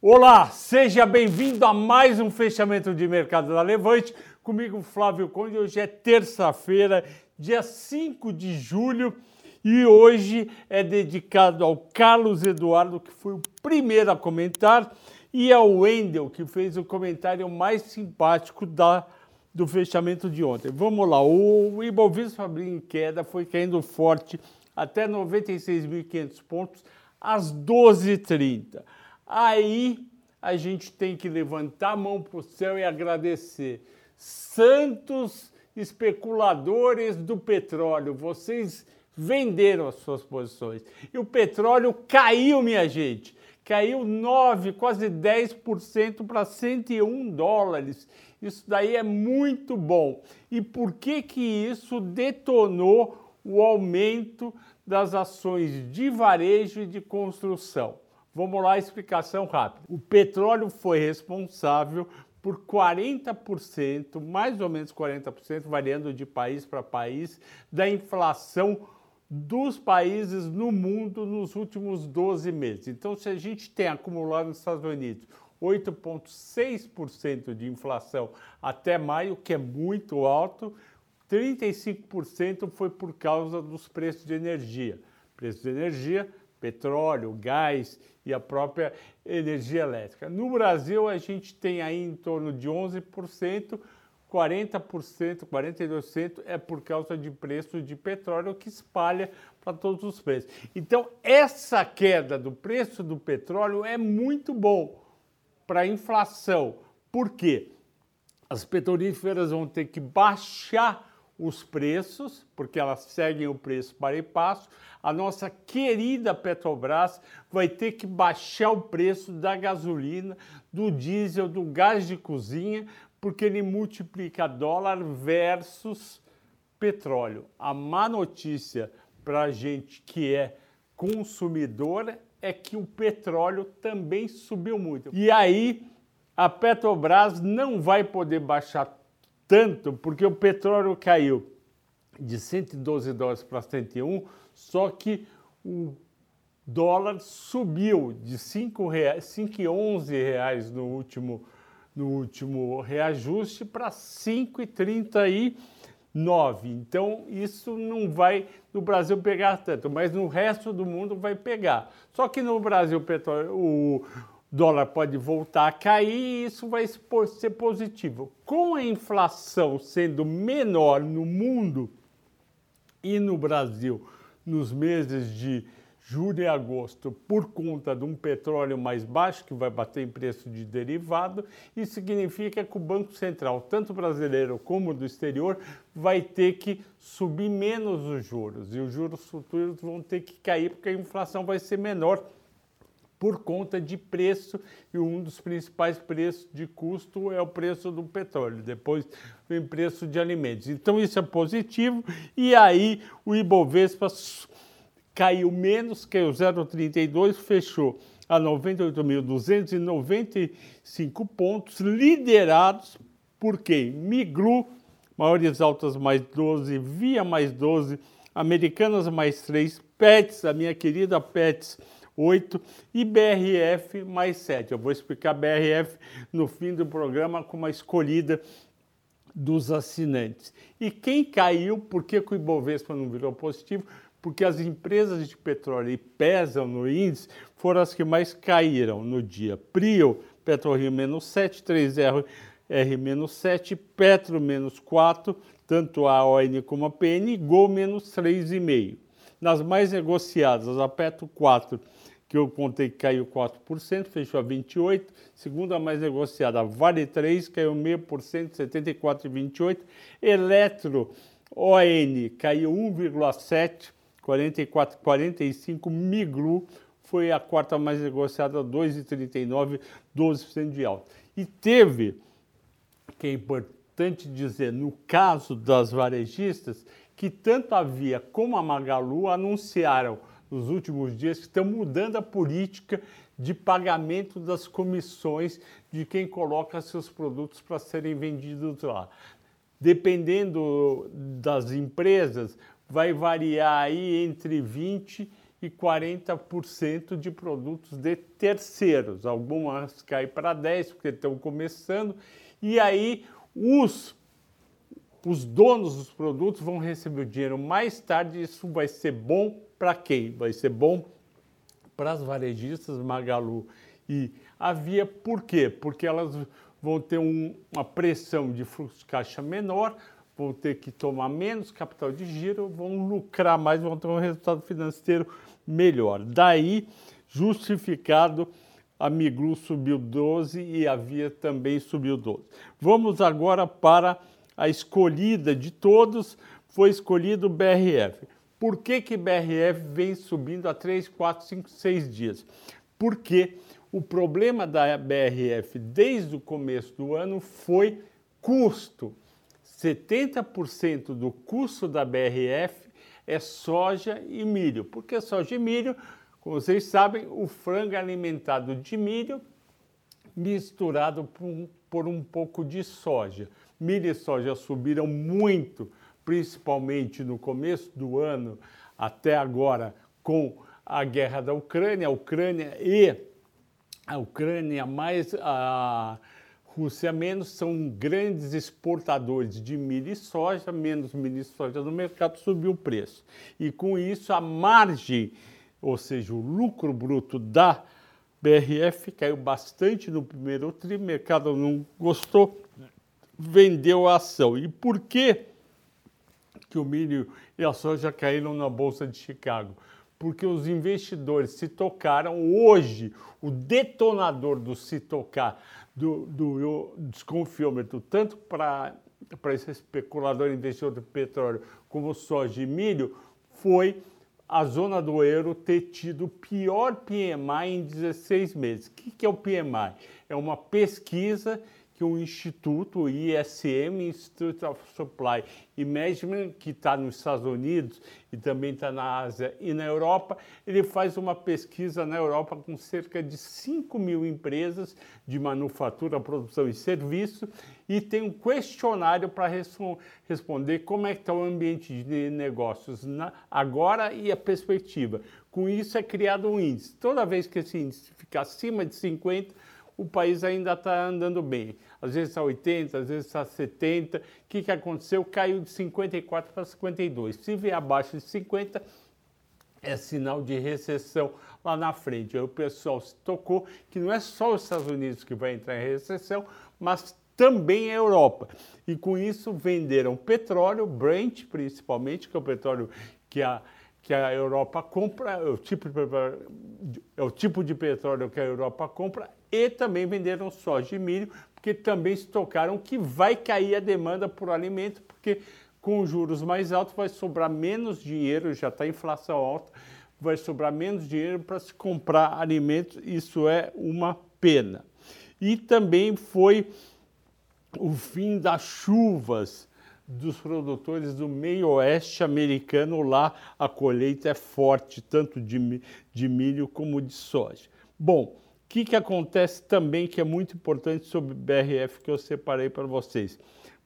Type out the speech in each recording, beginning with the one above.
Olá, seja bem-vindo a mais um fechamento de mercado da Levante. Comigo, Flávio Conde. Hoje é terça-feira, dia 5 de julho, e hoje é dedicado ao Carlos Eduardo, que foi o primeiro a comentar, e ao Wendel, que fez o comentário mais simpático da, do fechamento de ontem. Vamos lá, o Ibovespa abriu em queda, foi caindo forte até 96.500 pontos às 12h30. Aí a gente tem que levantar a mão para o céu e agradecer. Santos especuladores do petróleo, vocês venderam as suas posições. E o petróleo caiu, minha gente. Caiu 9, quase 10% para 101 dólares. Isso daí é muito bom. E por que que isso detonou o aumento das ações de varejo e de construção? Vamos lá, explicação rápida. O petróleo foi responsável por 40%, mais ou menos 40%, variando de país para país, da inflação dos países no mundo nos últimos 12 meses. Então, se a gente tem acumulado nos Estados Unidos 8,6% de inflação até maio, que é muito alto, 35% foi por causa dos preços de energia. Preço de energia petróleo, gás e a própria energia elétrica. No Brasil, a gente tem aí em torno de 11%, 40%, 42% é por causa de preço de petróleo que espalha para todos os preços. Então, essa queda do preço do petróleo é muito bom para a inflação. Por quê? As petrolíferas vão ter que baixar os preços, porque elas seguem o preço para e passo. A nossa querida Petrobras vai ter que baixar o preço da gasolina, do diesel, do gás de cozinha, porque ele multiplica dólar versus petróleo. A má notícia para a gente que é consumidor é que o petróleo também subiu muito. E aí a Petrobras não vai poder baixar tanto porque o petróleo caiu de 112 dólares para 101, só que o dólar subiu de 5,11 reais no último, no último reajuste para 5,39. Então, isso não vai no Brasil pegar tanto, mas no resto do mundo vai pegar. Só que no Brasil, o, petróleo, o, dólar pode voltar a cair e isso vai ser positivo. Com a inflação sendo menor no mundo e no Brasil nos meses de julho e agosto por conta de um petróleo mais baixo que vai bater em preço de derivado, isso significa que o Banco Central, tanto brasileiro como do exterior, vai ter que subir menos os juros e os juros futuros vão ter que cair porque a inflação vai ser menor por conta de preço, e um dos principais preços de custo é o preço do petróleo, depois vem preço de alimentos. Então isso é positivo, e aí o Ibovespa caiu menos, caiu 0,32, fechou a 98.295 pontos, liderados por quem? Migru, maiores altas mais 12, Via mais 12, Americanas mais 3, Pets, a minha querida Pets, 8 e BRF mais 7. Eu vou explicar BRF no fim do programa como a escolhida dos assinantes. E quem caiu, por que, o Ibovespa não virou positivo? Porque as empresas de petróleo pesam no índice foram as que mais caíram no dia. Prio, PetroRio menos 7, 3R R menos 7, Petro menos 4, tanto a ON como a PN, Gol menos 3,5. Nas mais negociadas, a Petro 4 que eu contei que caiu 4%, fechou a 28%. Segunda mais negociada, Vale 3, caiu 0,5%, 74,28%. Eletro ON caiu 1,7%, 44,45%. Migru foi a quarta mais negociada, 2,39%, 12% de alta. E teve, que é importante dizer, no caso das varejistas, que tanto a Via como a Magalu anunciaram nos últimos dias que estão mudando a política de pagamento das comissões de quem coloca seus produtos para serem vendidos lá. Dependendo das empresas, vai variar aí entre 20 e 40% de produtos de terceiros. Algumas caem para 10% porque estão começando, e aí os, os donos dos produtos vão receber o dinheiro mais tarde. Isso vai ser bom para quem? Vai ser bom para as varejistas Magalu e Havia por quê? Porque elas vão ter um, uma pressão de fluxo de caixa menor, vão ter que tomar menos capital de giro, vão lucrar mais, vão ter um resultado financeiro melhor. Daí, justificado, a Miglu subiu 12 e a Via também subiu 12. Vamos agora para a escolhida de todos, foi escolhido o BRF. Por que que BRF vem subindo há 3, 4, 5, 6 dias? Porque o problema da BRF desde o começo do ano foi custo. 70% do custo da BRF é soja e milho. Por que soja e milho? Como vocês sabem, o frango é alimentado de milho misturado por um, por um pouco de soja. Milho e soja subiram muito, principalmente no começo do ano até agora com a guerra da Ucrânia. A Ucrânia e a Ucrânia mais a Rússia menos são grandes exportadores de milho e soja, menos milho e soja no mercado, subiu o preço. E com isso a margem, ou seja, o lucro bruto da BRF caiu bastante no primeiro tri, o mercado não gostou, vendeu a ação. E por que, que o milho e a soja caíram na Bolsa de Chicago? porque os investidores se tocaram hoje, o detonador do se tocar, do, do, desconfiômetro, tanto para esse especulador investidor de petróleo como soja e milho, foi a zona do euro ter tido o pior PMI em 16 meses. O que é o PMI? É uma pesquisa que o Instituto, ISM, Institute of Supply e Management, que está nos Estados Unidos e também está na Ásia e na Europa, ele faz uma pesquisa na Europa com cerca de 5 mil empresas de manufatura, produção e serviço e tem um questionário para responder como é que está o ambiente de negócios na, agora e a perspectiva. Com isso é criado um índice. Toda vez que esse índice ficar acima de 50, o país ainda está andando bem. Às vezes está 80, às vezes está 70. O que, que aconteceu? Caiu de 54 para 52. Se vier abaixo de 50, é sinal de recessão lá na frente. Aí o pessoal se tocou que não é só os Estados Unidos que vai entrar em recessão, mas também a Europa. E com isso venderam petróleo, Brent principalmente, que é o petróleo que a que a Europa compra, é o, tipo de, é o tipo de petróleo que a Europa compra, e também venderam soja e milho, porque também se tocaram que vai cair a demanda por alimento, porque com juros mais altos vai sobrar menos dinheiro, já está inflação alta, vai sobrar menos dinheiro para se comprar alimentos, isso é uma pena. E também foi o fim das chuvas dos produtores do meio oeste americano, lá a colheita é forte, tanto de, de milho como de soja. Bom, o que, que acontece também que é muito importante sobre BRF que eu separei para vocês?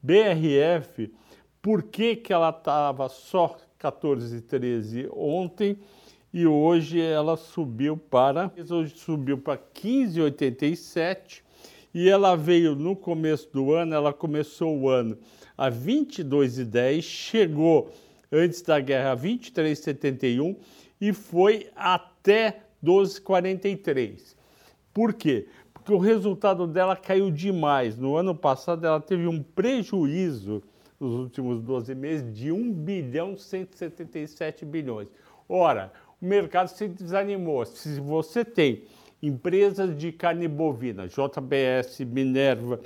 BRF, por que, que ela estava só 14,13 ontem e hoje ela subiu para hoje subiu para 15,87 e ela veio no começo do ano, ela começou o ano a 22,10, chegou antes da guerra a 23,71 e foi até 12,43. Por quê? Porque o resultado dela caiu demais. No ano passado ela teve um prejuízo nos últimos 12 meses de 1 bilhão 177 bilhões. Ora, o mercado se desanimou. Se você tem empresas de carne bovina, JBS, Minerva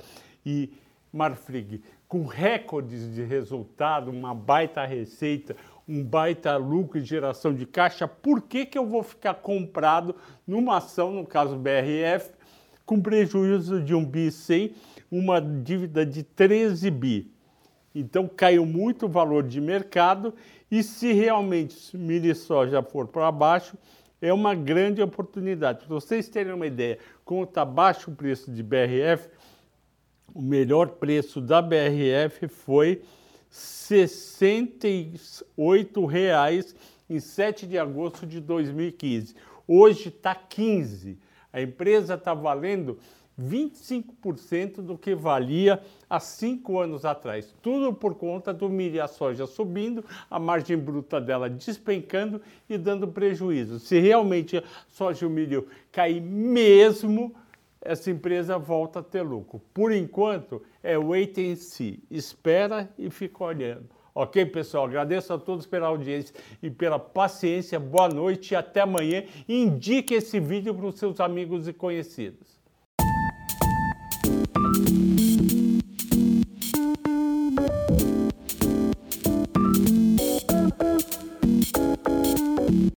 e Marfrig, com recordes de resultado, uma baita receita, um baita lucro e geração de caixa, por que, que eu vou ficar comprado numa ação, no caso BRF, com prejuízo de um bi 100, uma dívida de 13 bi? Então caiu muito o valor de mercado e se realmente milho e soja for para baixo, é uma grande oportunidade. Para vocês terem uma ideia, como está baixo o preço de BRF, o melhor preço da BRF foi R$ 68,00 em 7 de agosto de 2015. Hoje está 15. A empresa está valendo 25% do que valia há cinco anos atrás. Tudo por conta do milho soja subindo, a margem bruta dela despencando e dando prejuízo. Se realmente a soja e o milho cair mesmo, essa empresa volta a ter lucro. Por enquanto, é wait and see. Espera e fica olhando. Ok, pessoal? Agradeço a todos pela audiência e pela paciência. Boa noite e até amanhã. Indique esse vídeo para os seus amigos e conhecidos.